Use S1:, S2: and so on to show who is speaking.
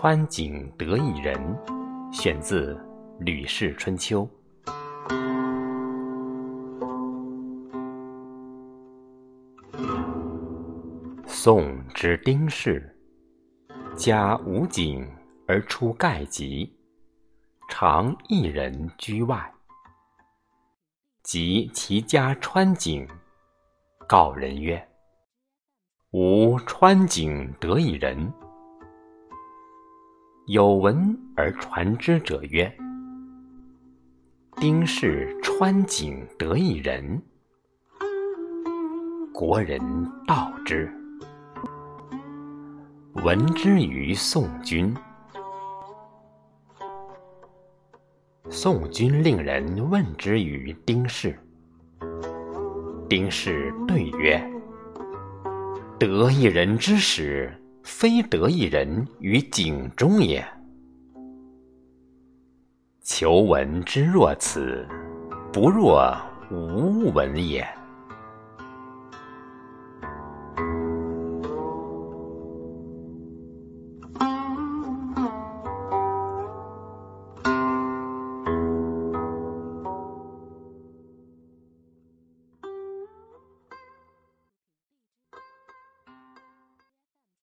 S1: 川景得一人，选自《吕氏春秋》。宋之丁氏，家无井而出盖籍，常一人居外。及其家川井，告人曰：“吾川井得一人。”有闻而传之者曰：“丁氏穿井得一人。”国人道之。闻之于宋君。宋君令人问之于丁氏。丁氏对曰：“得一人之始。”非得一人于井中也。求闻之若此，不若无闻也。